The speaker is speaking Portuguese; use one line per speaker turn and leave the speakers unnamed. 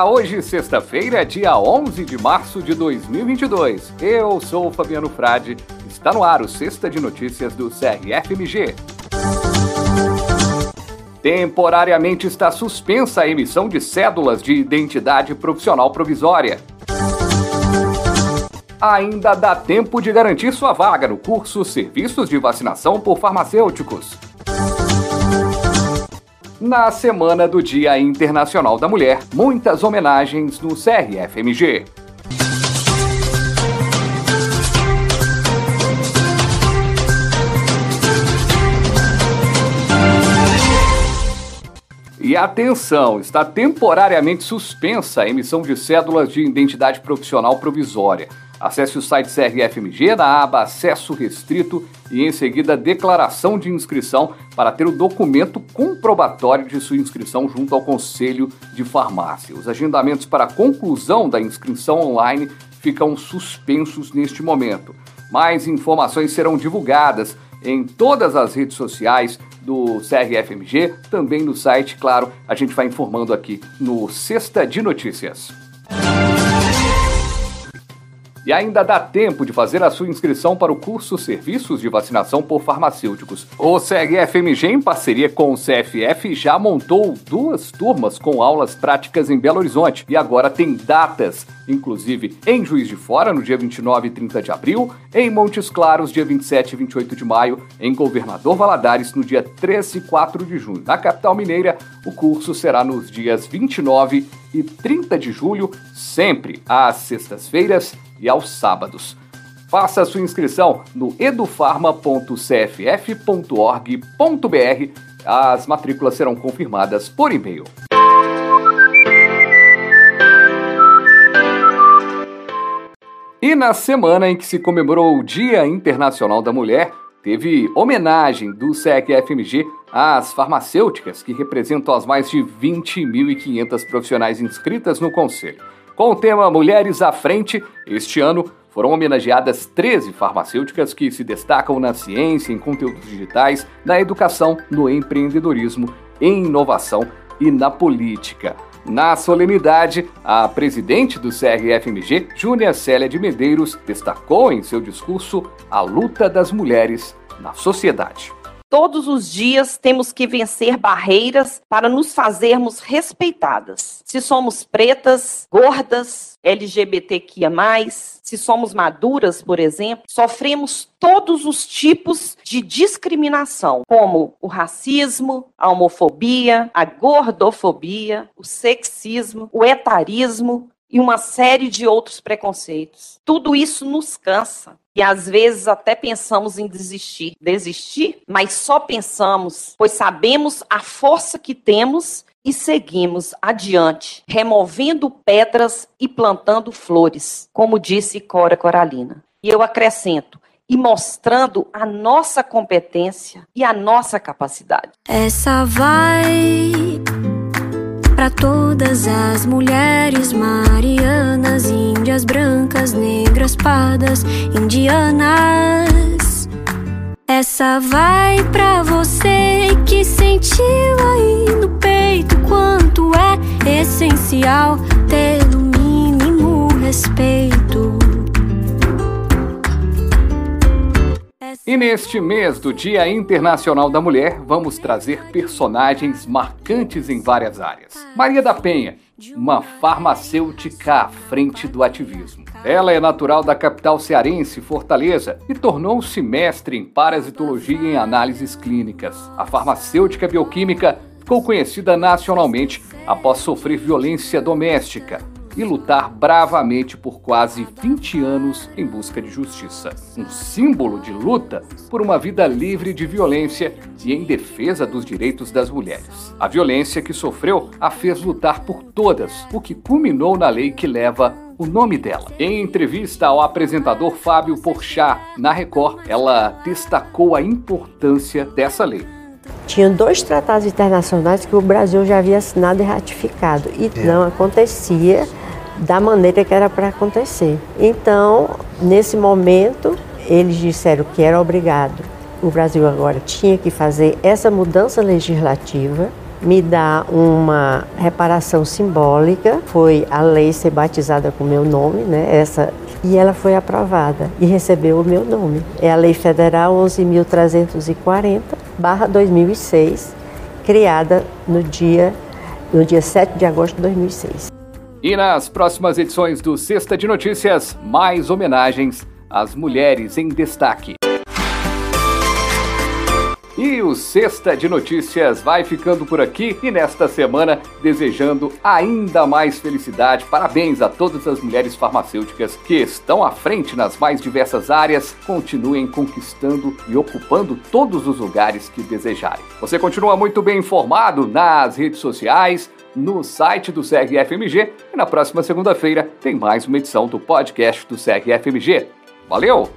Olá, hoje sexta-feira, dia 11 de março de 2022. Eu sou o Fabiano Frade. Está no ar o Sexta de Notícias do CRFMG. Temporariamente está suspensa a emissão de cédulas de identidade profissional provisória. Ainda dá tempo de garantir sua vaga no curso Serviços de Vacinação por Farmacêuticos. Na semana do Dia Internacional da Mulher, muitas homenagens no CRFMG. E atenção, está temporariamente suspensa a emissão de cédulas de identidade profissional provisória. Acesse o site CRFMG na aba Acesso Restrito e em seguida Declaração de Inscrição para ter o documento comprobatório de sua inscrição junto ao Conselho de Farmácia. Os agendamentos para a conclusão da inscrição online ficam suspensos neste momento. Mais informações serão divulgadas em todas as redes sociais do CRFMG, também no site, claro, a gente vai informando aqui no Sexta de Notícias. E ainda dá tempo de fazer a sua inscrição para o curso Serviços de Vacinação por Farmacêuticos. O CRFMG, em parceria com o CFF, já montou duas turmas com aulas práticas em Belo Horizonte e agora tem datas, inclusive em Juiz de Fora, no dia 29 e 30 de abril, em Montes Claros, dia 27 e 28 de maio, em Governador Valadares, no dia 13 e 4 de junho. Na capital mineira, o curso será nos dias 29 e 30 de julho, sempre às sextas-feiras e aos sábados. Faça sua inscrição no edufarma.cff.org.br. As matrículas serão confirmadas por e-mail. E na semana em que se comemorou o Dia Internacional da Mulher, teve homenagem do SEC-FMG às farmacêuticas, que representam as mais de 20.500 profissionais inscritas no Conselho. Com o tema Mulheres à Frente, este ano foram homenageadas 13 farmacêuticas que se destacam na ciência, em conteúdos digitais, na educação, no empreendedorismo, em inovação e na política. Na solenidade, a presidente do CRFMG, Júnia Célia de Medeiros, destacou em seu discurso a luta das mulheres na sociedade.
Todos os dias temos que vencer barreiras para nos fazermos respeitadas. Se somos pretas, gordas, LGBTQIA, se somos maduras, por exemplo, sofremos todos os tipos de discriminação, como o racismo, a homofobia, a gordofobia, o sexismo, o etarismo, e uma série de outros preconceitos. Tudo isso nos cansa. E às vezes até pensamos em desistir. Desistir, mas só pensamos, pois sabemos a força que temos e seguimos adiante, removendo pedras e plantando flores, como disse Cora Coralina. E eu acrescento, e mostrando a nossa competência e a nossa capacidade.
Essa vai para todas as mulheres marianas, índias brancas, negras, pardas, indianas. Essa vai para você que sentiu
E neste mês do Dia Internacional da Mulher, vamos trazer personagens marcantes em várias áreas. Maria da Penha, uma farmacêutica à frente do ativismo. Ela é natural da capital cearense, Fortaleza, e tornou-se mestre em parasitologia e em análises clínicas. A farmacêutica bioquímica ficou conhecida nacionalmente após sofrer violência doméstica e lutar bravamente por quase 20 anos em busca de justiça. Um símbolo de luta por uma vida livre de violência e em defesa dos direitos das mulheres. A violência que sofreu a fez lutar por todas, o que culminou na lei que leva o nome dela. Em entrevista ao apresentador Fábio Porchat na Record, ela destacou a importância dessa lei.
Tinha dois tratados internacionais que o Brasil já havia assinado e ratificado e é. não acontecia da maneira que era para acontecer. Então, nesse momento, eles disseram que era obrigado. O Brasil agora tinha que fazer essa mudança legislativa me dá uma reparação simbólica. Foi a lei ser batizada com meu nome, né? Essa e ela foi aprovada e recebeu o meu nome. É a Lei Federal 11.340/2006, criada no dia no dia 7 de agosto de 2006.
E nas próximas edições do Sexta de Notícias, mais homenagens às mulheres em destaque. E o Sexta de Notícias vai ficando por aqui e nesta semana desejando ainda mais felicidade. Parabéns a todas as mulheres farmacêuticas que estão à frente nas mais diversas áreas. Continuem conquistando e ocupando todos os lugares que desejarem. Você continua muito bem informado nas redes sociais, no site do SEG-FMG e na próxima segunda-feira tem mais uma edição do podcast do SEG-FMG. Valeu!